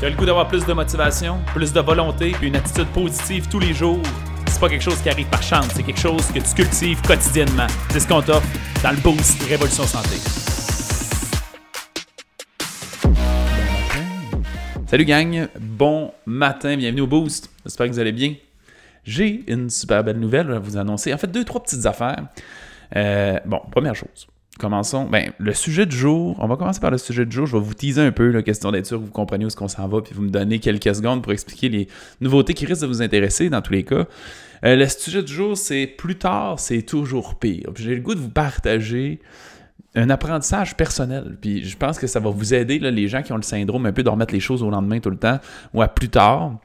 Tu as le goût d'avoir plus de motivation, plus de volonté, puis une attitude positive tous les jours? C'est pas quelque chose qui arrive par chance, c'est quelque chose que tu cultives quotidiennement. C'est ce qu'on t'offre dans le Boost Révolution Santé. Salut gang, bon matin, bienvenue au Boost. J'espère que vous allez bien. J'ai une super belle nouvelle à vous annoncer. En fait, deux, trois petites affaires. Euh, bon, première chose. Commençons. Ben, le sujet du jour, on va commencer par le sujet du jour. Je vais vous teaser un peu, la question d'être sûr que vous compreniez où est-ce qu'on s'en va, puis vous me donnez quelques secondes pour expliquer les nouveautés qui risquent de vous intéresser dans tous les cas. Euh, le sujet du jour, c'est plus tard, c'est toujours pire. J'ai le goût de vous partager un apprentissage personnel. Puis je pense que ça va vous aider, les gens qui ont le syndrome un peu de remettre les choses au lendemain tout le temps ou à plus tard.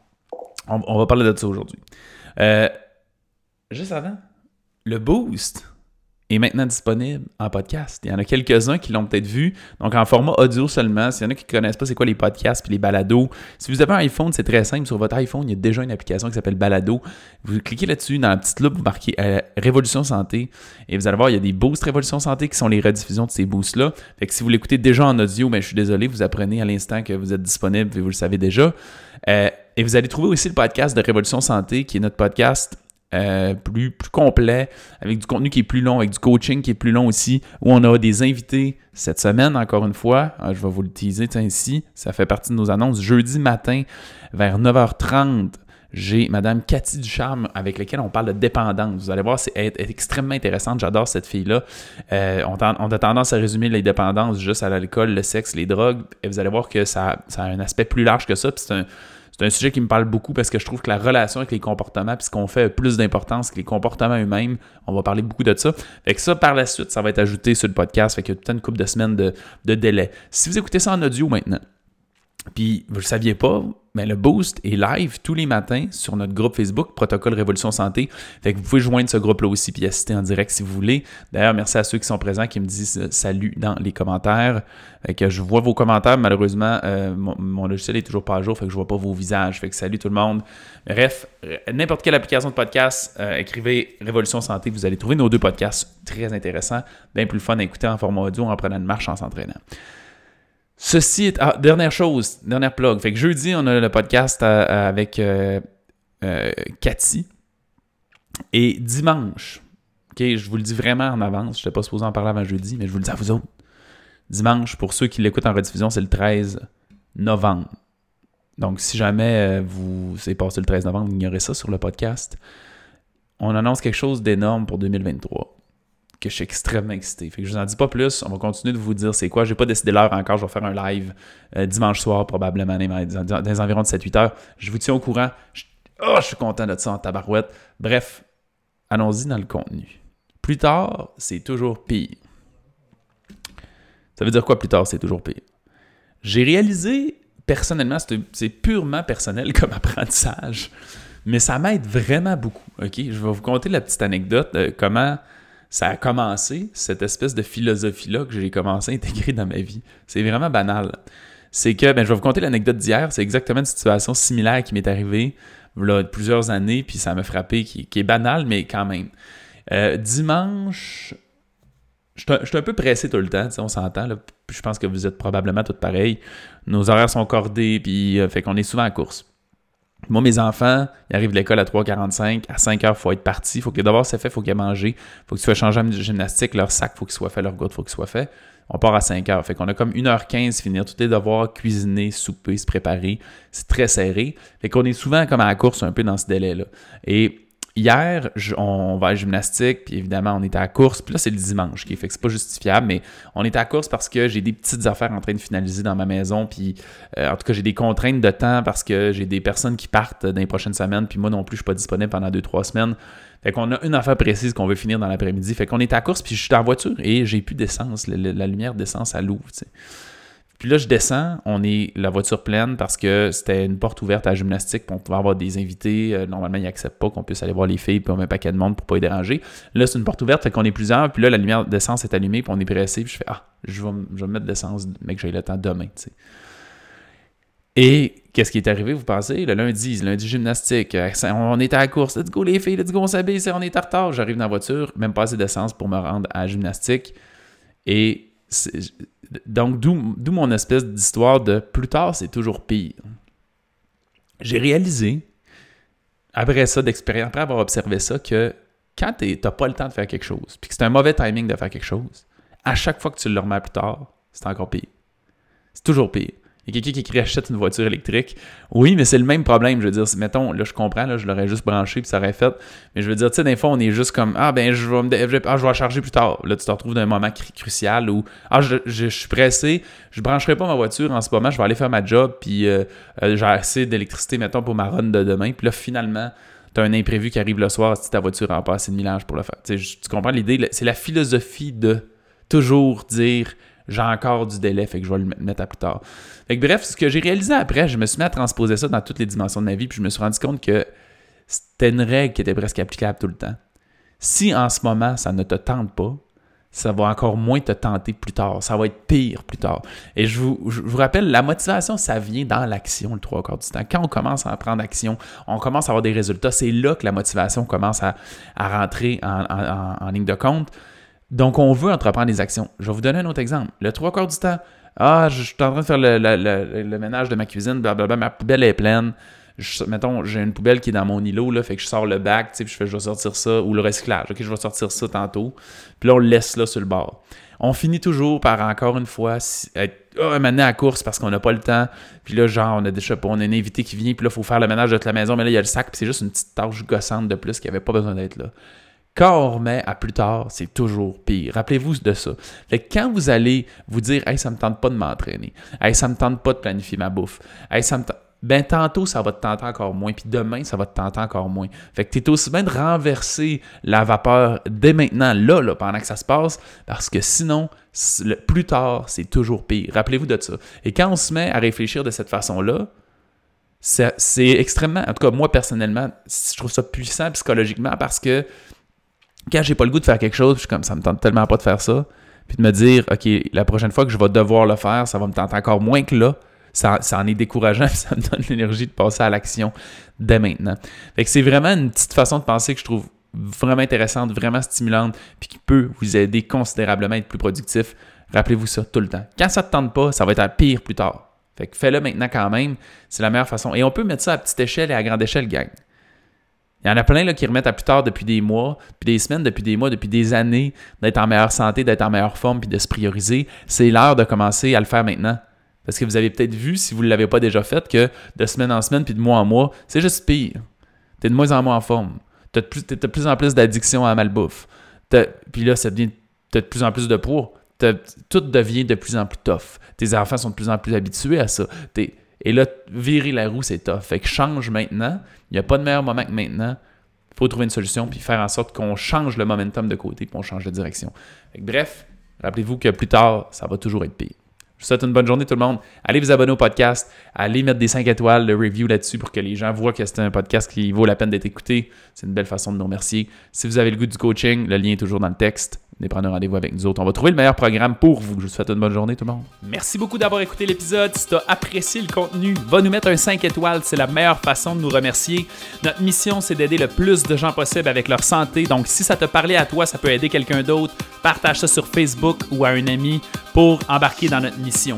On, on va parler de ça aujourd'hui. Euh, juste avant, le boost est maintenant disponible en podcast. Il y en a quelques-uns qui l'ont peut-être vu, donc en format audio seulement. S'il y en a qui ne connaissent pas c'est quoi les podcasts puis les balados, si vous avez un iPhone, c'est très simple. Sur votre iPhone, il y a déjà une application qui s'appelle Balado. Vous cliquez là-dessus, dans la petite loupe, vous marquez euh, Révolution Santé et vous allez voir, il y a des boosts Révolution Santé qui sont les rediffusions de ces boosts-là. Fait que si vous l'écoutez déjà en audio, ben, je suis désolé, vous apprenez à l'instant que vous êtes disponible et vous le savez déjà. Euh, et vous allez trouver aussi le podcast de Révolution Santé, qui est notre podcast euh, plus, complet, avec du contenu qui est plus long, avec du coaching qui est plus long aussi, où on a des invités cette semaine, encore une fois. Euh, je vais vous le teaser ici. Ça fait partie de nos annonces. Jeudi matin, vers 9h30, j'ai Madame Cathy Ducharme avec laquelle on parle de dépendance. Vous allez voir, c'est extrêmement intéressante. J'adore cette fille-là. Euh, on, a tendance à résumer les dépendances juste à l'alcool, le sexe, les drogues. Et vous allez voir que ça, a un aspect plus large que ça. C'est c'est un sujet qui me parle beaucoup parce que je trouve que la relation avec les comportements, puis ce qu'on fait plus d'importance que les comportements eux-mêmes. On va parler beaucoup de ça. Fait que ça, par la suite, ça va être ajouté sur le podcast. Fait qu'il y a une couple de semaines de, de délai. Si vous écoutez ça en audio maintenant, puis vous ne le saviez pas, mais le boost est live tous les matins sur notre groupe Facebook Protocole Révolution Santé. Fait que vous pouvez joindre ce groupe-là aussi puis assister en direct si vous voulez. D'ailleurs, merci à ceux qui sont présents qui me disent euh, salut dans les commentaires. Fait que je vois vos commentaires. Malheureusement, euh, mon, logiciel est toujours pas à jour, fait que je vois pas vos visages. Fait que salut tout le monde. Bref, euh, n'importe quelle application de podcast, écrivez Révolution Santé, vous allez trouver nos deux podcasts très intéressants, bien plus fun à écouter en format audio en prenant une marche en s'entraînant. Ceci est. Ah, dernière chose, dernière plug. Fait que jeudi, on a le podcast euh, avec euh, euh, Cathy. Et dimanche, OK, je vous le dis vraiment en avance, je n'étais pas supposé en parler avant jeudi, mais je vous le dis à vous autres. Dimanche, pour ceux qui l'écoutent en rediffusion, c'est le 13 novembre. Donc, si jamais vous c'est passé le 13 novembre, vous ignorez ça sur le podcast. On annonce quelque chose d'énorme pour 2023 que je suis extrêmement excité. Fait que je vous en dis pas plus. On va continuer de vous dire c'est quoi. J'ai pas décidé l'heure encore. Je vais faire un live euh, dimanche soir, probablement, dans, les environs de 7-8 heures. Je vous tiens au courant. Je, oh, je suis content de ça en tabarouette. Bref, allons-y dans le contenu. Plus tard, c'est toujours pire. Ça veut dire quoi plus tard, c'est toujours pire? J'ai réalisé, personnellement, c'est purement personnel comme apprentissage, mais ça m'aide vraiment beaucoup. Je vais vous conter la petite anecdote de comment ça a commencé, cette espèce de philosophie-là que j'ai commencé à intégrer dans ma vie. C'est vraiment banal. C'est que, ben, je vais vous conter l'anecdote d'hier. C'est exactement une situation similaire qui m'est arrivée a plusieurs années, puis ça m'a frappé, qui, est banal, mais quand même. Euh, dimanche, je suis un peu pressé tout le temps, on s'entend. Je pense que vous êtes probablement tous pareils. Nos horaires sont cordés, puis euh, fait qu'on est souvent en course. Moi, mes enfants, ils arrivent de l'école à 3h45, à 5h, il faut être parti. Il faut que d'abord c'est fait, il faut qu'ils aient mangé. Il faut qu'ils soient changés en gymnastique, leur sac, il faut qu'il soit fait, leur goutte, il faut qu'il soit fait. On part à 5h. Fait qu'on a comme 1h15 finir tous les devoirs, cuisiner, souper, se préparer. C'est très serré. Fait qu'on est souvent comme à la course un peu dans ce délai-là. Et Hier, on va à la gymnastique, puis évidemment, on était à course. Puis là, c'est le dimanche, qui fait que c'est pas justifiable, mais on est à course parce que j'ai des petites affaires en train de finaliser dans ma maison. Puis euh, en tout cas, j'ai des contraintes de temps parce que j'ai des personnes qui partent dans les prochaines semaines, puis moi non plus, je suis pas disponible pendant deux, trois semaines. Fait qu'on a une affaire précise qu'on veut finir dans l'après-midi. Fait qu'on est à course, puis je suis en voiture et j'ai plus d'essence. La, lumière d'essence, à l'ouvre. Puis là, je descends, on est la voiture pleine parce que c'était une porte ouverte à la gymnastique, on pouvait avoir des invités. Euh, normalement, ils n'acceptent pas qu'on puisse aller voir les filles, puis on met un paquet de monde pour pas les déranger. Là, c'est une porte ouverte, fait qu'on est plusieurs, puis là, la lumière d'essence est allumée, puis on est pressé, puis je fais Ah, je vais, je vais mettre d'essence, mais que j'ai le temps demain, tu sais. Et qu'est-ce qui est arrivé, vous pensez? Le lundi, le lundi gymnastique, euh, on était à la course, let's go les filles, let's go, on s'habille, on est en retard. J'arrive dans la voiture, même pas assez d'essence pour me rendre à la gymnastique. Et donc, d'où mon espèce d'histoire de plus tard, c'est toujours pire. j'ai réalisé, après ça, d'expérience, après avoir observé ça, que quand tu n'as pas le temps de faire quelque chose, puis que c'est un mauvais timing de faire quelque chose, à chaque fois que tu le remets plus tard, c'est encore pire. C'est toujours pire. Il y a quelqu'un qui rachète une voiture électrique. Oui, mais c'est le même problème. Je veux dire, mettons, là, je comprends, là, je l'aurais juste branché puis ça aurait fait. Mais je veux dire, tu sais, des fois, on est juste comme Ah, ben, je vais, me, ah, je vais charger plus tard. Là, tu te retrouves dans un moment crucial où Ah, je, je, suis pressé, je brancherai pas ma voiture en ce moment, je vais aller faire ma job, puis euh, euh, j'ai assez d'électricité, mettons, pour ma run de demain. Puis là, finalement, tu as un imprévu qui arrive le soir si ta voiture n'a pas assez de millage pour le faire. tu comprends l'idée? C'est la philosophie de toujours dire j'ai encore du délai, fait que je vais le mettre à plus tard. Fait que bref, ce que j'ai réalisé après, je me suis mis à transposer ça dans toutes les dimensions de ma vie, puis je me suis rendu compte que c'était une règle qui était presque applicable tout le temps. Si en ce moment, ça ne te tente pas, ça va encore moins te tenter plus tard. Ça va être pire plus tard. Et je vous, vous rappelle, la motivation, ça vient dans l'action le trois quarts du temps. Quand on commence à prendre action, on commence à avoir des résultats. C'est là que la motivation commence à, rentrer en ligne de compte. Donc, on veut entreprendre des actions. Je vais vous donner un autre exemple. Le trois quarts du temps, ah, je, suis en train de faire le, ménage de ma cuisine, blablabla, ma poubelle est pleine. mettons, j'ai une poubelle qui est dans mon îlot, là, fait que je sors le bac, puis je fais, je vais sortir ça, ou le recyclage, ok, je vais sortir ça tantôt. Puis là, on le laisse là sur le bord. On finit toujours par, encore une fois, être oh, à à course parce qu'on n'a pas le temps. Puis là, genre, on a déjà on a un invité qui vient, puis là, il faut faire le ménage de toute la maison, mais là, il y a le sac, puis c'est juste une petite tâche gossante de plus qui n'avait pas besoin d'être là. Quand on remet à plus tard, c'est toujours pire. Rappelez-vous de ça. Fait quand vous allez vous dire Hey, ça me tente pas de m'entraîner, Hey, ça me tente pas de planifier ma bouffe, Hey, ça me ben tantôt, ça va te tenter encore moins, puis demain, ça va te tenter encore moins. Fait que tu es aussi bien de renverser la vapeur dès maintenant, là, là, pendant que ça se passe, parce que sinon, plus tard, c'est toujours pire. Rappelez-vous de ça. Et quand on se met à réfléchir de cette façon-là, c'est extrêmement, en tout cas, moi personnellement, je trouve ça puissant psychologiquement parce que quand j'ai pas le goût de faire quelque chose, je suis comme ça me tente tellement pas de faire ça, puis de me dire OK, la prochaine fois que je vais devoir le faire, ça va me tenter encore moins que là. Ça, en est décourageant, ça me donne l'énergie de passer à l'action dès maintenant. Fait que c'est vraiment une petite façon de penser que je trouve vraiment intéressante, vraiment stimulante, puis qui peut vous aider considérablement à être plus productif. Rappelez-vous ça tout le temps. Quand ça ne te tente pas, ça va être à pire plus tard. Fait que fais-le maintenant quand même. C'est la meilleure façon. Et on peut mettre ça à petite échelle et à grande échelle, gang. Il y en a plein là, qui remettent à plus tard depuis des mois, puis des semaines, depuis des mois, depuis des années, d'être en meilleure santé, d'être en meilleure forme, puis de se prioriser. C'est l'heure de commencer à le faire maintenant. Parce que vous avez peut-être vu, si vous ne l'avez pas déjà fait, que de semaine en semaine, puis de mois en mois, c'est juste pire. Tu es de moins en moins en forme. Tu as, de plus en plus d'addiction à malbouffe. Puis là, ça devient, as de plus en plus de poids. Tout devient de plus en plus tough. Tes enfants sont de plus en plus habitués à ça. Et là, virer la roue, c'est tough. Fait que change maintenant. Il n'y a pas de meilleur moment que maintenant. Il faut trouver une solution puis faire en sorte qu'on change le momentum de côté puis qu'on change de direction. bref, rappelez-vous que plus tard, ça va toujours être pire. Je vous souhaite une bonne journée tout le monde. Allez vous abonner au podcast, allez mettre des 5 étoiles, de review là-dessus pour que les gens voient que c'est un podcast qui vaut la peine d'être écouté. C'est une belle façon de nous remercier. Si vous avez le goût du coaching, le lien est toujours dans le texte venez prendre un rendez-vous avec nous autres. On va trouver le meilleur programme pour vous. Je vous souhaite une bonne journée, tout le monde. Merci beaucoup d'avoir écouté l'épisode. Si tu as apprécié le contenu, va nous mettre un 5 étoiles. C'est la meilleure façon de nous remercier. Notre mission, c'est d'aider le plus de gens possible avec leur santé. Donc, si ça te parlait à toi, ça peut aider quelqu'un d'autre. Partage ça sur Facebook ou à un ami pour embarquer dans notre mission.